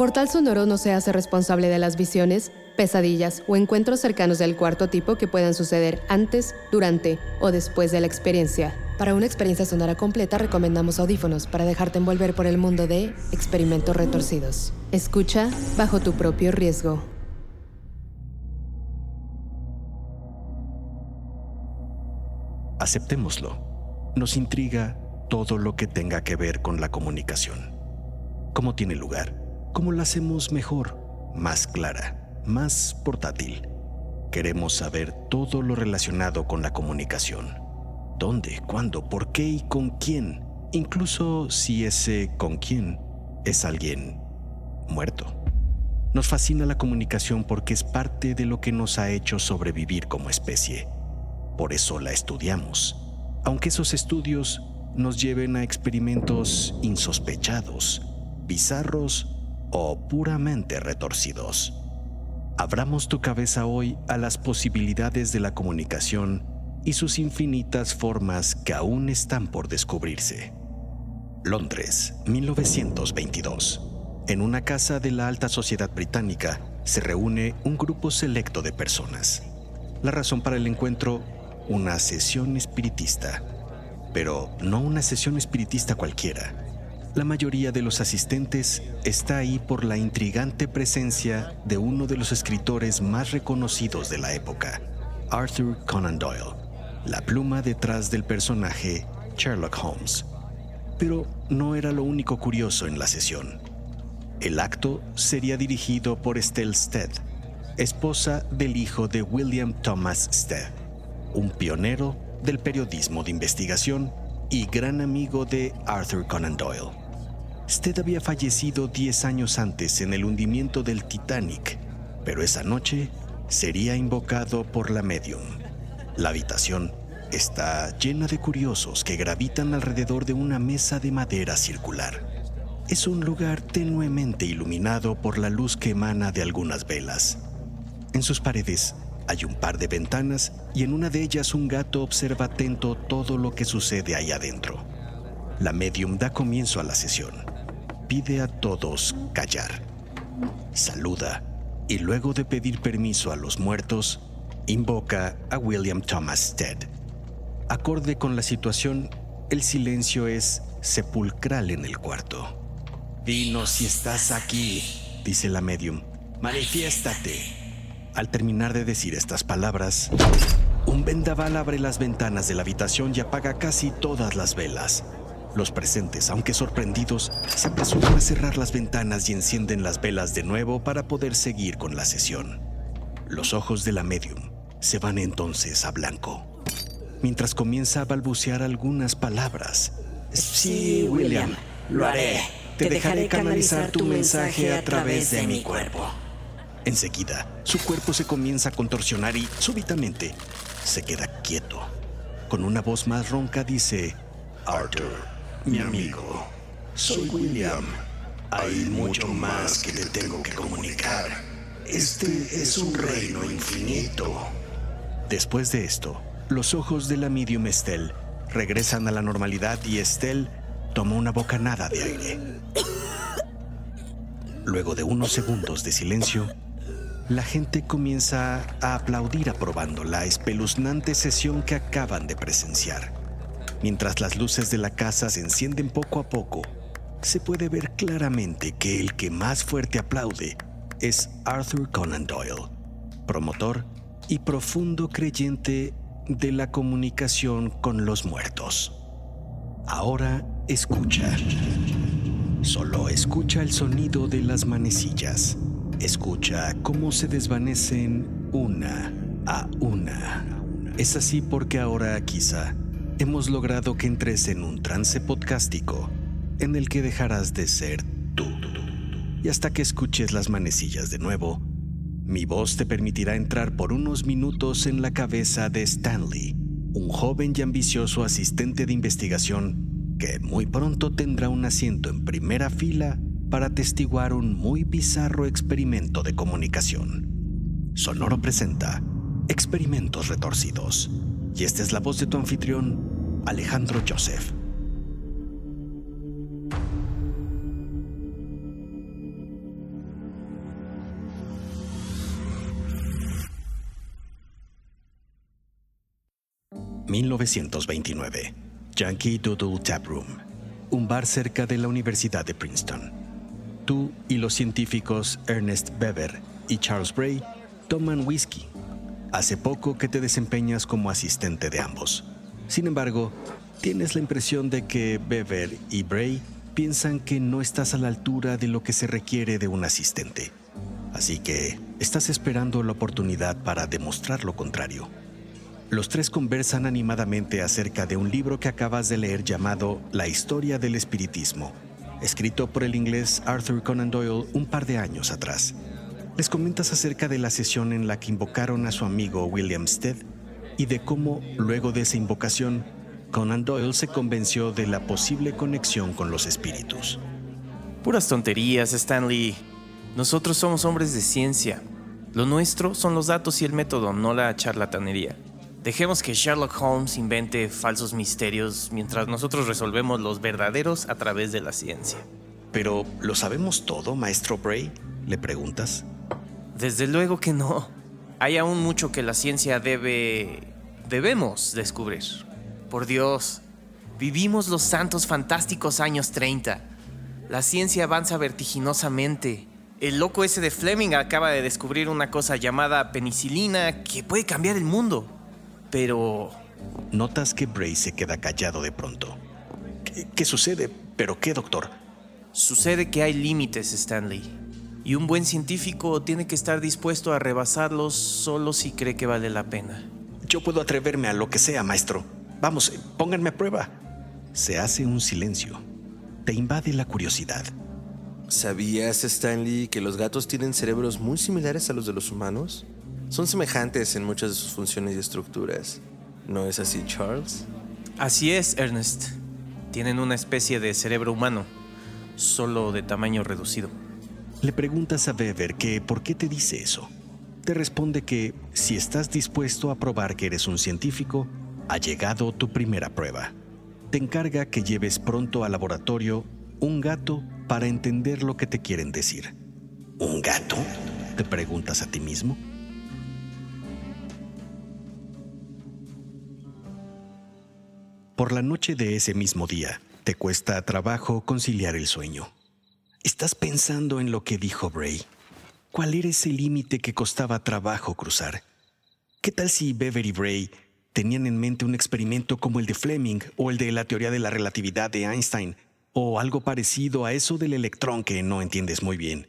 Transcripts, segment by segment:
Portal Sonoro no se hace responsable de las visiones, pesadillas o encuentros cercanos del cuarto tipo que puedan suceder antes, durante o después de la experiencia. Para una experiencia sonora completa recomendamos audífonos para dejarte envolver por el mundo de experimentos retorcidos. Escucha bajo tu propio riesgo. Aceptémoslo. Nos intriga todo lo que tenga que ver con la comunicación. ¿Cómo tiene lugar? ¿Cómo la hacemos mejor? Más clara, más portátil. Queremos saber todo lo relacionado con la comunicación. ¿Dónde, cuándo, por qué y con quién? Incluso si ese con quién es alguien muerto. Nos fascina la comunicación porque es parte de lo que nos ha hecho sobrevivir como especie. Por eso la estudiamos, aunque esos estudios nos lleven a experimentos insospechados, bizarros o puramente retorcidos. Abramos tu cabeza hoy a las posibilidades de la comunicación y sus infinitas formas que aún están por descubrirse. Londres, 1922. En una casa de la alta sociedad británica se reúne un grupo selecto de personas. La razón para el encuentro, una sesión espiritista. Pero no una sesión espiritista cualquiera la mayoría de los asistentes está ahí por la intrigante presencia de uno de los escritores más reconocidos de la época, Arthur Conan Doyle, la pluma detrás del personaje Sherlock Holmes. Pero no era lo único curioso en la sesión. El acto sería dirigido por Estelle Stead, esposa del hijo de William Thomas Stead, un pionero del periodismo de investigación y gran amigo de Arthur Conan Doyle. Stead había fallecido 10 años antes en el hundimiento del Titanic, pero esa noche sería invocado por la medium. La habitación está llena de curiosos que gravitan alrededor de una mesa de madera circular. Es un lugar tenuemente iluminado por la luz que emana de algunas velas. En sus paredes hay un par de ventanas y en una de ellas un gato observa atento todo lo que sucede ahí adentro. La medium da comienzo a la sesión pide a todos callar. Saluda y luego de pedir permiso a los muertos, invoca a William Thomas Stead. Acorde con la situación, el silencio es sepulcral en el cuarto. Dinos si estás aquí, dice la medium. Manifiéstate. Al terminar de decir estas palabras, un vendaval abre las ventanas de la habitación y apaga casi todas las velas. Los presentes, aunque sorprendidos, se apresuran a cerrar las ventanas y encienden las velas de nuevo para poder seguir con la sesión. Los ojos de la medium se van entonces a blanco, mientras comienza a balbucear algunas palabras. Sí, William, lo haré. Te dejaré canalizar tu mensaje a través de mi cuerpo. Enseguida, su cuerpo se comienza a contorsionar y, súbitamente, se queda quieto. Con una voz más ronca dice, Arthur, mi amigo. Soy William. Hay mucho más que te tengo que comunicar. Este es un reino infinito. Después de esto, los ojos de la medium Estelle regresan a la normalidad y Estelle toma una bocanada de aire. Luego de unos segundos de silencio, la gente comienza a aplaudir aprobando la espeluznante sesión que acaban de presenciar. Mientras las luces de la casa se encienden poco a poco, se puede ver claramente que el que más fuerte aplaude es Arthur Conan Doyle, promotor y profundo creyente de la comunicación con los muertos. Ahora escucha. Solo escucha el sonido de las manecillas. Escucha cómo se desvanecen una a una. Es así porque ahora quizá hemos logrado que entres en un trance podcástico en el que dejarás de ser tú. Y hasta que escuches las manecillas de nuevo, mi voz te permitirá entrar por unos minutos en la cabeza de Stanley, un joven y ambicioso asistente de investigación que muy pronto tendrá un asiento en primera fila para atestiguar un muy bizarro experimento de comunicación. Sonoro presenta Experimentos Retorcidos. Y esta es la voz de tu anfitrión, Alejandro Joseph. ...1929... Yankee Doodle Tap Room... ...un bar cerca de la Universidad de Princeton tú y los científicos Ernest Bever y Charles Bray toman whisky. Hace poco que te desempeñas como asistente de ambos. Sin embargo, tienes la impresión de que Bever y Bray piensan que no estás a la altura de lo que se requiere de un asistente. Así que estás esperando la oportunidad para demostrar lo contrario. Los tres conversan animadamente acerca de un libro que acabas de leer llamado La historia del espiritismo escrito por el inglés Arthur Conan Doyle un par de años atrás. Les comentas acerca de la sesión en la que invocaron a su amigo William Stead y de cómo, luego de esa invocación, Conan Doyle se convenció de la posible conexión con los espíritus. Puras tonterías, Stanley. Nosotros somos hombres de ciencia. Lo nuestro son los datos y el método, no la charlatanería. Dejemos que Sherlock Holmes invente falsos misterios mientras nosotros resolvemos los verdaderos a través de la ciencia. Pero, ¿lo sabemos todo, maestro Bray? ¿Le preguntas? Desde luego que no. Hay aún mucho que la ciencia debe... debemos descubrir. Por Dios, vivimos los santos fantásticos años 30. La ciencia avanza vertiginosamente. El loco ese de Fleming acaba de descubrir una cosa llamada penicilina que puede cambiar el mundo. Pero... Notas que Bray se queda callado de pronto. ¿Qué, sucede? ¿Pero qué, doctor? Sucede que hay límites, Stanley. Y un buen científico tiene que estar dispuesto a rebasarlos solo si cree que vale la pena. Yo puedo atreverme a lo que sea, maestro. Vamos, pónganme a prueba. Se hace un silencio. Te invade la curiosidad. ¿Sabías, Stanley, que los gatos tienen cerebros muy similares a los de los humanos? son semejantes en muchas de sus funciones y estructuras. ¿No es así, Charles? Así es, Ernest. Tienen una especie de cerebro humano, solo de tamaño reducido. Le preguntas a Weber que por qué te dice eso. Te responde que si estás dispuesto a probar que eres un científico, ha llegado tu primera prueba. Te encarga que lleves pronto al laboratorio un gato para entender lo que te quieren decir. ¿Un gato? Te preguntas a ti mismo. Por la noche de ese mismo día, te cuesta trabajo conciliar el sueño. Estás pensando en lo que dijo Bray. ¿Cuál era ese límite que costaba trabajo cruzar? ¿Qué tal si Bever y Bray tenían en mente un experimento como el de Fleming o el de la teoría de la relatividad de Einstein o algo parecido a eso del electrón que no entiendes muy bien?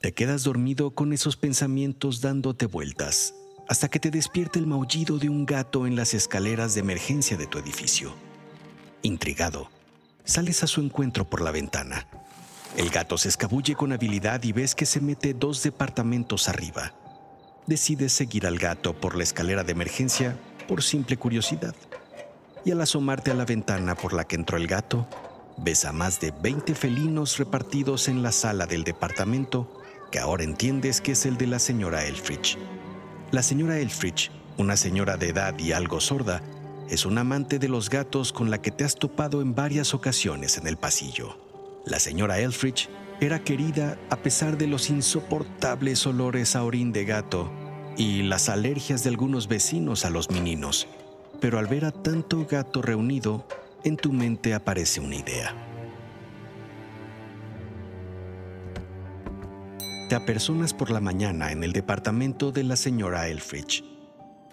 Te quedas dormido con esos pensamientos dándote vueltas hasta que te despierte el maullido de un gato en las escaleras de emergencia de tu edificio. Intrigado, sales a su encuentro por la ventana. El gato se escabulle con habilidad y ves que se mete dos departamentos arriba. Decides seguir al gato por la escalera de emergencia por simple curiosidad. Y al asomarte a la ventana por la que entró el gato, ves a más de 20 felinos repartidos en la sala del departamento que ahora entiendes que es el de la señora Elfrich. La señora Elfrich, una señora de edad y algo sorda, es un amante de los gatos con la que te has topado en varias ocasiones en el pasillo. La señora Elfrich era querida a pesar de los insoportables olores a orín de gato y las alergias de algunos vecinos a los meninos. Pero al ver a tanto gato reunido, en tu mente aparece una idea. Te apersonas por la mañana en el departamento de la señora Elfrich.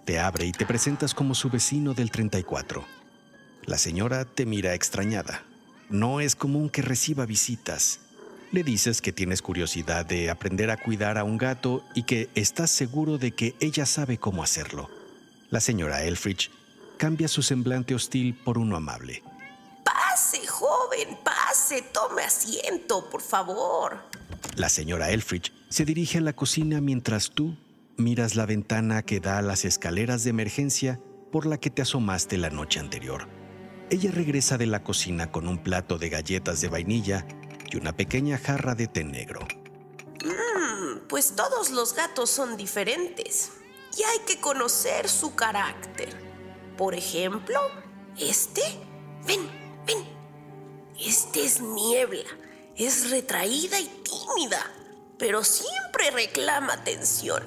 Te abre y te presentas como su vecino del 34. La señora te mira extrañada. No es común que reciba visitas. Le dices que tienes curiosidad de aprender a cuidar a un gato y que estás seguro de que ella sabe cómo hacerlo. La señora Elfrich cambia su semblante hostil por uno amable. Pase, joven, pase, tome asiento, por favor. La señora Elfrich se dirige a la cocina mientras tú miras la ventana que da a las escaleras de emergencia por la que te asomaste la noche anterior. Ella regresa de la cocina con un plato de galletas de vainilla y una pequeña jarra de té negro. Mmm, pues todos los gatos son diferentes y hay que conocer su carácter. Por ejemplo, este, ven, ven, este es niebla, es retraída y tímida, pero siempre reclama atención.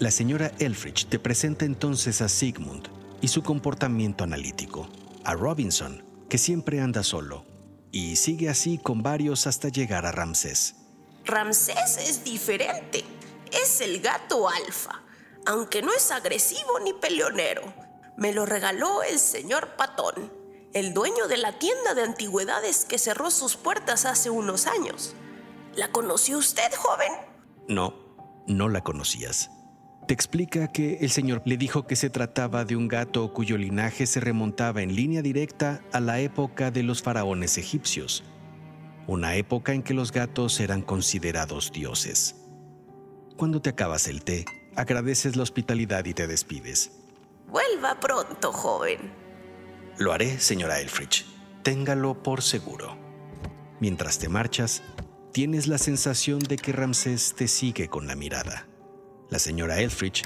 La señora Elfrich te presenta entonces a Sigmund y su comportamiento analítico, a Robinson, que siempre anda solo, y sigue así con varios hasta llegar a Ramsés. Ramsés es diferente, es el gato alfa, aunque no es agresivo ni peleonero. Me lo regaló el señor Patón, el dueño de la tienda de antigüedades que cerró sus puertas hace unos años. ¿La conoció usted, joven? No, no la conocías te explica que el señor le dijo que se trataba de un gato cuyo linaje se remontaba en línea directa a la época de los faraones egipcios, una época en que los gatos eran considerados dioses. Cuando te acabas el té, agradeces la hospitalidad y te despides. Vuelva pronto, joven. Lo haré, señora Elfrich. Téngalo por seguro. Mientras te marchas, tienes la sensación de que Ramsés te sigue con la mirada. La señora Elfrich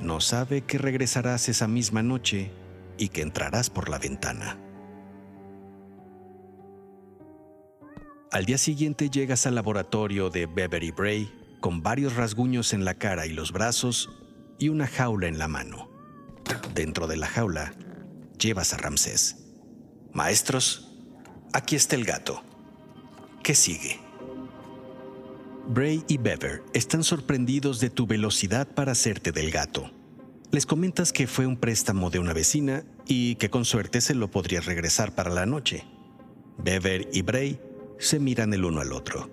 no sabe que regresarás esa misma noche y que entrarás por la ventana. Al día siguiente llegas al laboratorio de Beverly Bray con varios rasguños en la cara y los brazos y una jaula en la mano. Dentro de la jaula llevas a Ramsés. Maestros, aquí está el gato. ¿Qué sigue? Bray y Bever están sorprendidos de tu velocidad para hacerte del gato. Les comentas que fue un préstamo de una vecina y que con suerte se lo podrías regresar para la noche. Bever y Bray se miran el uno al otro.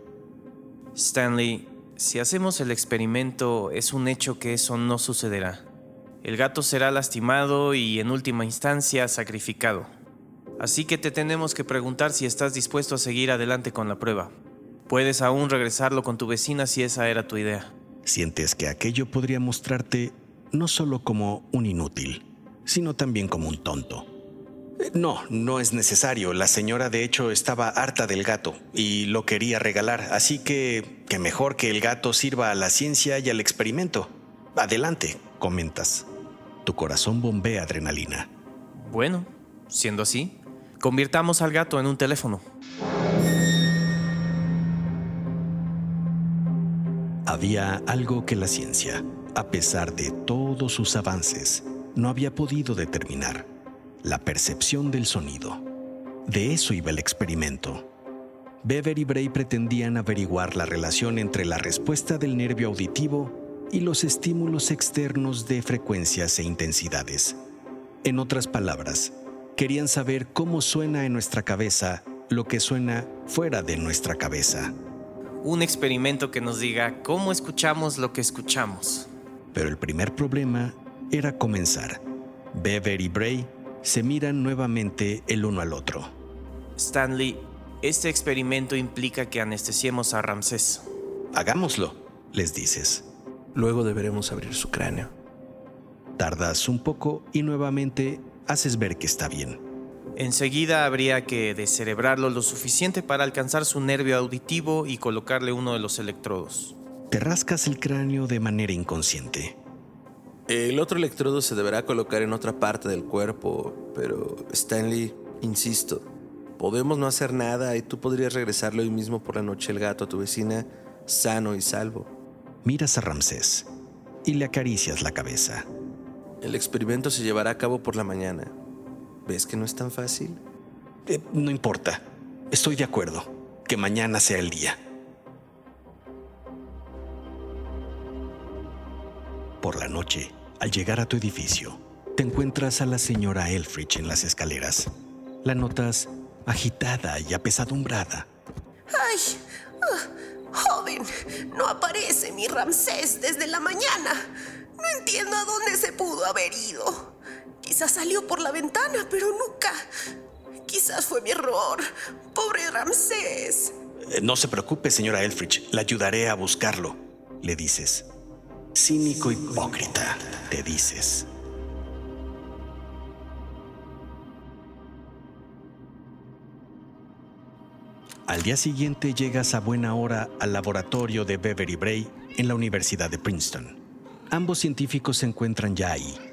Stanley, si hacemos el experimento, es un hecho que eso no sucederá. El gato será lastimado y en última instancia sacrificado. Así que te tenemos que preguntar si estás dispuesto a seguir adelante con la prueba. Puedes aún regresarlo con tu vecina si esa era tu idea. Sientes que aquello podría mostrarte no solo como un inútil, sino también como un tonto. Eh, no, no es necesario. La señora de hecho estaba harta del gato y lo quería regalar, así que que mejor que el gato sirva a la ciencia y al experimento. Adelante, comentas. Tu corazón bombea adrenalina. Bueno, siendo así, convirtamos al gato en un teléfono. Había algo que la ciencia, a pesar de todos sus avances, no había podido determinar, la percepción del sonido. De eso iba el experimento. Bever y Bray pretendían averiguar la relación entre la respuesta del nervio auditivo y los estímulos externos de frecuencias e intensidades. En otras palabras, querían saber cómo suena en nuestra cabeza lo que suena fuera de nuestra cabeza un experimento que nos diga cómo escuchamos lo que escuchamos. Pero el primer problema era comenzar. Bever y Bray se miran nuevamente el uno al otro. Stanley, este experimento implica que anestesiemos a Ramsés. Hagámoslo, les dices. Luego deberemos abrir su cráneo. Tardas un poco y nuevamente haces ver que está bien. Enseguida habría que descerebrarlo lo suficiente para alcanzar su nervio auditivo y colocarle uno de los electrodos. Te rascas el cráneo de manera inconsciente. El otro electrodo se deberá colocar en otra parte del cuerpo, pero Stanley, insisto, podemos no hacer nada y tú podrías regresarle hoy mismo por la noche el gato a tu vecina sano y salvo. Miras a Ramsés y le acaricias la cabeza. El experimento se llevará a cabo por la mañana. ¿Ves que no es tan fácil? Eh, no importa. Estoy de acuerdo. Que mañana sea el día. Por la noche, al llegar a tu edificio, te encuentras a la señora Elfrich en las escaleras. La notas agitada y apesadumbrada. ¡Ay! Ah, joven, no aparece mi Ramsés desde la mañana. No entiendo a dónde se pudo haber ido. Quizás salió por la ventana, pero nunca. Quizás fue mi error. Pobre Ramsés. Eh, no se preocupe, señora Elfrich. La ayudaré a buscarlo, le dices. Cínico hipócrita, te dices. Al día siguiente llegas a buena hora al laboratorio de Beverly Bray en la Universidad de Princeton. Ambos científicos se encuentran ya ahí.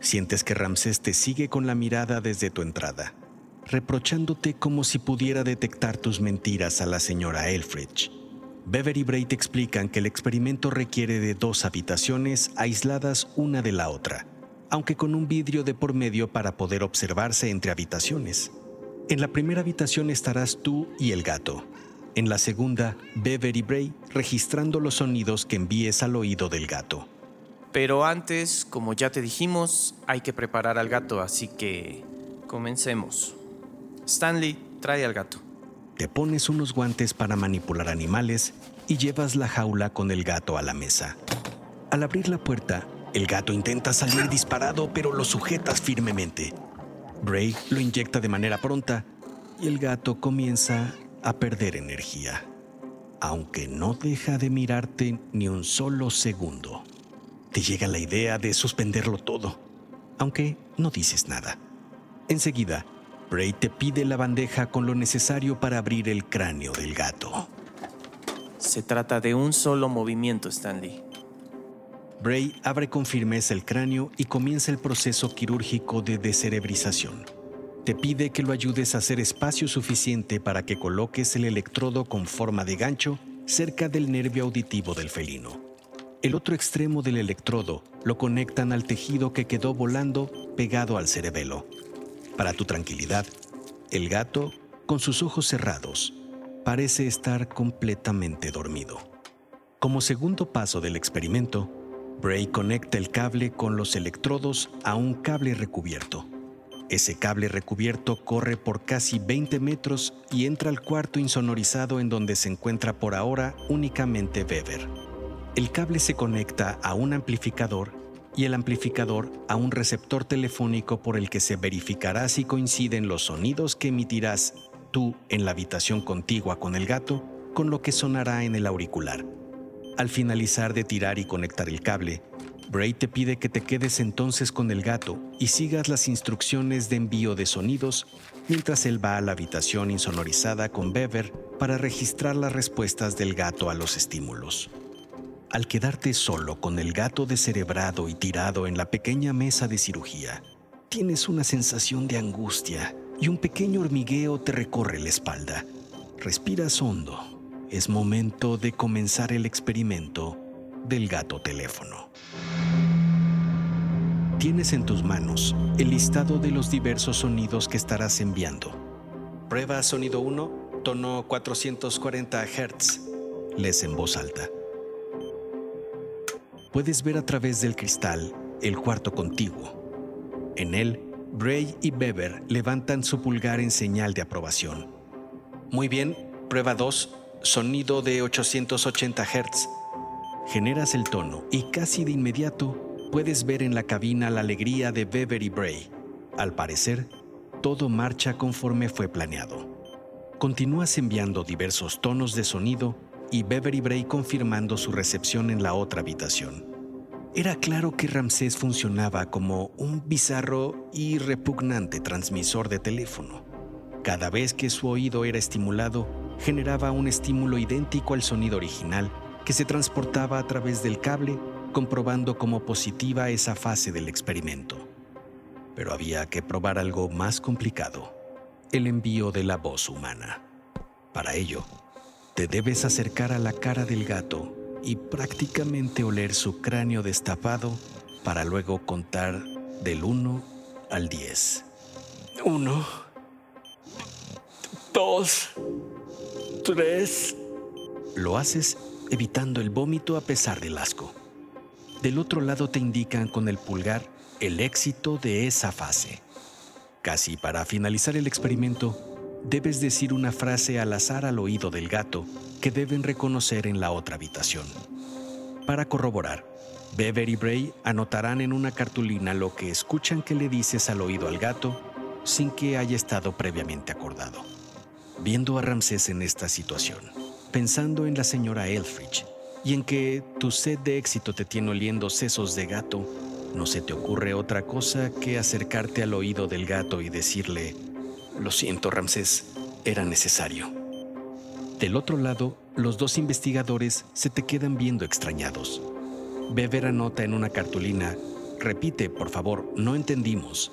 Sientes que Ramsés te sigue con la mirada desde tu entrada, reprochándote como si pudiera detectar tus mentiras a la señora Elfridge. Beverly Bray te explican que el experimento requiere de dos habitaciones aisladas una de la otra, aunque con un vidrio de por medio para poder observarse entre habitaciones. En la primera habitación estarás tú y el gato. En la segunda, Beverly Bray registrando los sonidos que envíes al oído del gato. Pero antes, como ya te dijimos, hay que preparar al gato, así que comencemos. Stanley, trae al gato. Te pones unos guantes para manipular animales y llevas la jaula con el gato a la mesa. Al abrir la puerta, el gato intenta salir disparado, pero lo sujetas firmemente. Bray lo inyecta de manera pronta y el gato comienza a perder energía, aunque no deja de mirarte ni un solo segundo. Te llega la idea de suspenderlo todo, aunque no dices nada. Enseguida, Bray te pide la bandeja con lo necesario para abrir el cráneo del gato. Se trata de un solo movimiento, Stanley. Bray abre con firmeza el cráneo y comienza el proceso quirúrgico de descerebrización. Te pide que lo ayudes a hacer espacio suficiente para que coloques el electrodo con forma de gancho cerca del nervio auditivo del felino. El otro extremo del electrodo lo conectan al tejido que quedó volando pegado al cerebelo. Para tu tranquilidad, el gato, con sus ojos cerrados, parece estar completamente dormido. Como segundo paso del experimento, Bray conecta el cable con los electrodos a un cable recubierto. Ese cable recubierto corre por casi 20 metros y entra al cuarto insonorizado en donde se encuentra por ahora únicamente Weber. El cable se conecta a un amplificador y el amplificador a un receptor telefónico por el que se verificará si coinciden los sonidos que emitirás tú en la habitación contigua con el gato con lo que sonará en el auricular. Al finalizar de tirar y conectar el cable, Bray te pide que te quedes entonces con el gato y sigas las instrucciones de envío de sonidos mientras él va a la habitación insonorizada con Bever para registrar las respuestas del gato a los estímulos. Al quedarte solo con el gato descerebrado y tirado en la pequeña mesa de cirugía, tienes una sensación de angustia y un pequeño hormigueo te recorre la espalda. Respiras hondo es momento de comenzar el experimento del gato teléfono. Tienes en tus manos el listado de los diversos sonidos que estarás enviando. Prueba sonido 1, tono 440 Hz. Les en voz alta. Puedes ver a través del cristal el cuarto contiguo. En él, Bray y Beber levantan su pulgar en señal de aprobación. Muy bien, prueba 2, sonido de 880 Hz. Generas el tono y casi de inmediato puedes ver en la cabina la alegría de Beverly Bray. Al parecer, todo marcha conforme fue planeado. Continúas enviando diversos tonos de sonido y Beverly Bray confirmando su recepción en la otra habitación. Era claro que Ramsés funcionaba como un bizarro y repugnante transmisor de teléfono. Cada vez que su oído era estimulado, generaba un estímulo idéntico al sonido original que se transportaba a través del cable, comprobando como positiva esa fase del experimento. Pero había que probar algo más complicado, el envío de la voz humana. Para ello, te debes acercar a la cara del gato y prácticamente oler su cráneo destapado para luego contar del 1 al 10. 1, 2, tres. Lo haces evitando el vómito a pesar del asco. Del otro lado te indican con el pulgar el éxito de esa fase. Casi para finalizar el experimento, debes decir una frase al azar al oído del gato que deben reconocer en la otra habitación. Para corroborar, Bever y Bray anotarán en una cartulina lo que escuchan que le dices al oído al gato sin que haya estado previamente acordado. Viendo a Ramsés en esta situación, pensando en la señora Elfridge y en que tu sed de éxito te tiene oliendo sesos de gato, no se te ocurre otra cosa que acercarte al oído del gato y decirle, lo siento Ramsés, era necesario. Del otro lado, los dos investigadores se te quedan viendo extrañados. Beber anota en una cartulina, repite, por favor, no entendimos.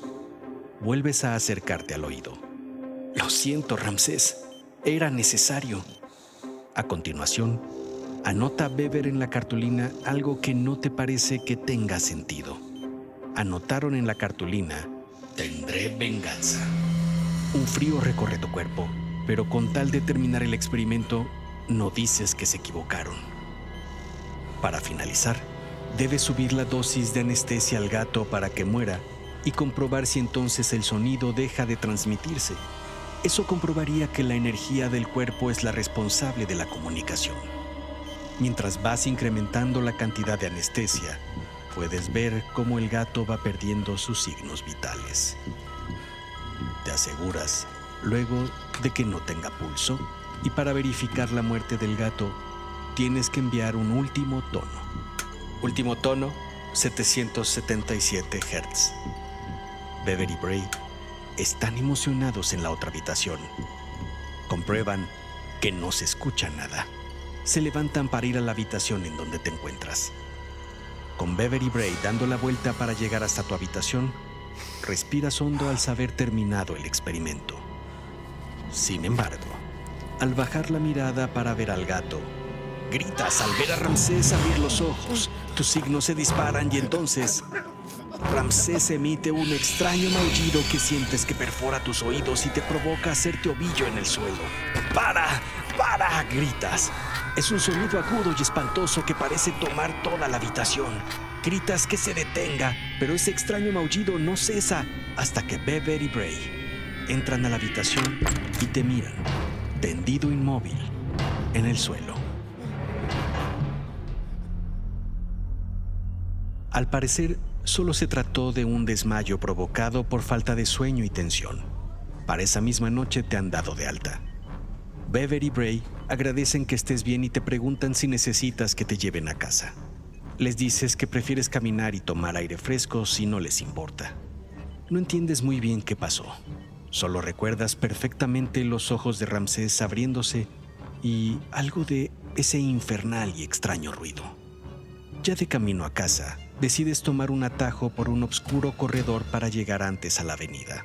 Vuelves a acercarte al oído. Lo siento, Ramsés, era necesario. A continuación, anota Beber en la cartulina algo que no te parece que tenga sentido. Anotaron en la cartulina, tendré venganza. Un frío recorre tu cuerpo, pero con tal de terminar el experimento, no dices que se equivocaron. Para finalizar, debes subir la dosis de anestesia al gato para que muera y comprobar si entonces el sonido deja de transmitirse. Eso comprobaría que la energía del cuerpo es la responsable de la comunicación. Mientras vas incrementando la cantidad de anestesia, puedes ver cómo el gato va perdiendo sus signos vitales. Te aseguras, luego, de que no tenga pulso, y para verificar la muerte del gato, tienes que enviar un último tono. Último tono, 777 Hz. Beverly y Bray están emocionados en la otra habitación. Comprueban que no se escucha nada. Se levantan para ir a la habitación en donde te encuentras. Con Beverly y Bray dando la vuelta para llegar hasta tu habitación, respiras hondo al saber terminado el experimento. Sin embargo, al bajar la mirada para ver al gato, gritas al ver a Ramsés abrir los ojos. Tus signos se disparan y entonces Ramsés emite un extraño maullido que sientes que perfora tus oídos y te provoca hacerte ovillo en el suelo. ¡Para! ¡Para! gritas. Es un sonido agudo y espantoso que parece tomar toda la habitación. Gritas que se detenga, pero ese extraño maullido no cesa hasta que Bever y Bray entran a la habitación y te miran, tendido inmóvil en el suelo. Al parecer, solo se trató de un desmayo provocado por falta de sueño y tensión. Para esa misma noche te han dado de alta. Bever y Bray agradecen que estés bien y te preguntan si necesitas que te lleven a casa. Les dices que prefieres caminar y tomar aire fresco si no les importa. No entiendes muy bien qué pasó. Solo recuerdas perfectamente los ojos de Ramsés abriéndose y algo de ese infernal y extraño ruido. Ya de camino a casa, decides tomar un atajo por un oscuro corredor para llegar antes a la avenida.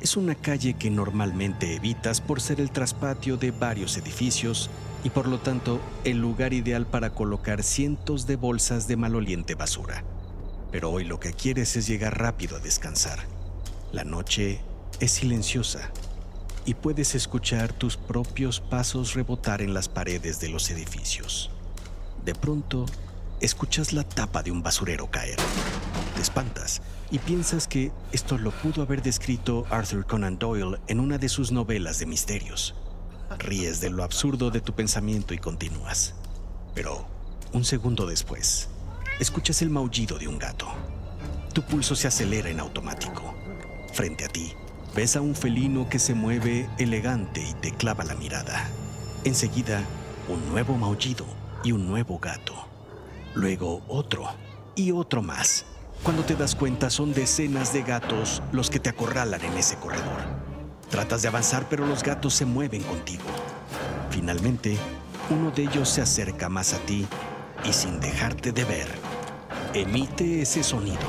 Es una calle que normalmente evitas por ser el traspatio de varios edificios y por lo tanto el lugar ideal para colocar cientos de bolsas de maloliente basura. Pero hoy lo que quieres es llegar rápido a descansar. La noche es silenciosa y puedes escuchar tus propios pasos rebotar en las paredes de los edificios. De pronto, escuchas la tapa de un basurero caer. Te espantas y piensas que esto lo pudo haber descrito Arthur Conan Doyle en una de sus novelas de misterios. Ríes de lo absurdo de tu pensamiento y continúas. Pero, un segundo después, escuchas el maullido de un gato. Tu pulso se acelera en automático. Frente a ti, ves a un felino que se mueve elegante y te clava la mirada. Enseguida, un nuevo maullido y un nuevo gato luego otro y otro más. Cuando te das cuenta son decenas de gatos los que te acorralan en ese corredor. Tratas de avanzar pero los gatos se mueven contigo. Finalmente, uno de ellos se acerca más a ti y sin dejarte de ver, emite ese sonido.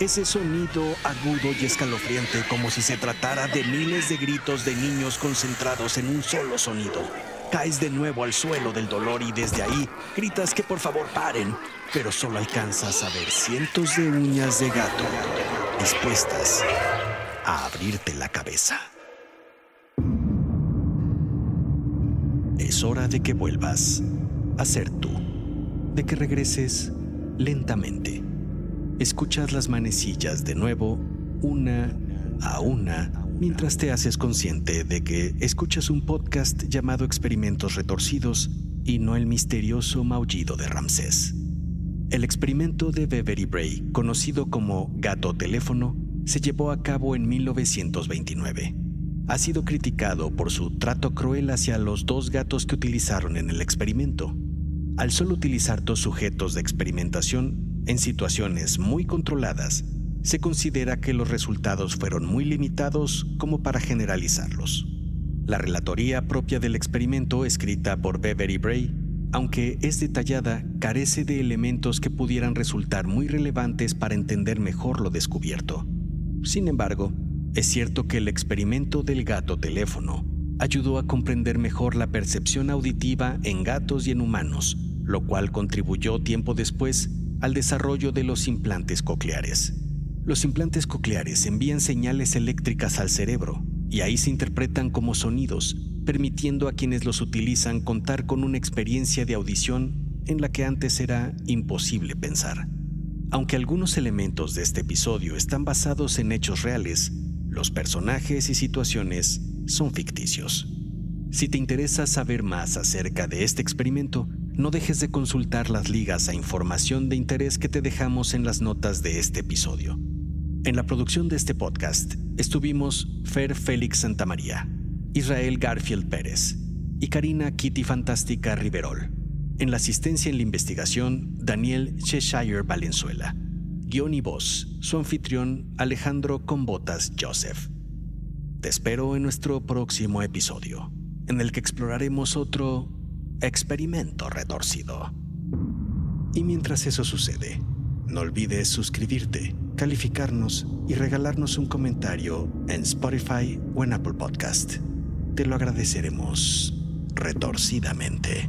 Ese sonido agudo y escalofriante como si se tratara de miles de gritos de niños concentrados en un solo sonido. Caes de nuevo al suelo del dolor y desde ahí gritas que por favor paren, pero solo alcanzas a ver cientos de uñas de gato dispuestas a abrirte la cabeza. Es hora de que vuelvas a ser tú, de que regreses lentamente. Escuchas las manecillas de nuevo, una a una, mientras te haces consciente de que escuchas un podcast llamado Experimentos Retorcidos y no el misterioso maullido de Ramsés. El experimento de Beverly Bray, conocido como gato teléfono, se llevó a cabo en 1929. Ha sido criticado por su trato cruel hacia los dos gatos que utilizaron en el experimento. Al solo utilizar dos sujetos de experimentación en situaciones muy controladas, se considera que los resultados fueron muy limitados como para generalizarlos. La relatoría propia del experimento escrita por Beverly Bray aunque es detallada, carece de elementos que pudieran resultar muy relevantes para entender mejor lo descubierto. Sin embargo, es cierto que el experimento del gato teléfono ayudó a comprender mejor la percepción auditiva en gatos y en humanos, lo cual contribuyó tiempo después al desarrollo de los implantes cocleares. Los implantes cocleares envían señales eléctricas al cerebro y ahí se interpretan como sonidos permitiendo a quienes los utilizan contar con una experiencia de audición en la que antes era imposible pensar. Aunque algunos elementos de este episodio están basados en hechos reales, los personajes y situaciones son ficticios. Si te interesa saber más acerca de este experimento, no dejes de consultar las ligas a información de interés que te dejamos en las notas de este episodio. En la producción de este podcast estuvimos Fer Félix Santamaría, Israel Garfield Pérez y Karina Kitty Fantástica Riverol. En la asistencia en la investigación, Daniel Cheshire Valenzuela. Guión y voz, su anfitrión Alejandro Combotas Joseph. Te espero en nuestro próximo episodio, en el que exploraremos otro experimento retorcido. Y mientras eso sucede, no olvides suscribirte, calificarnos y regalarnos un comentario en Spotify o en Apple Podcast te lo agradeceremos retorcidamente.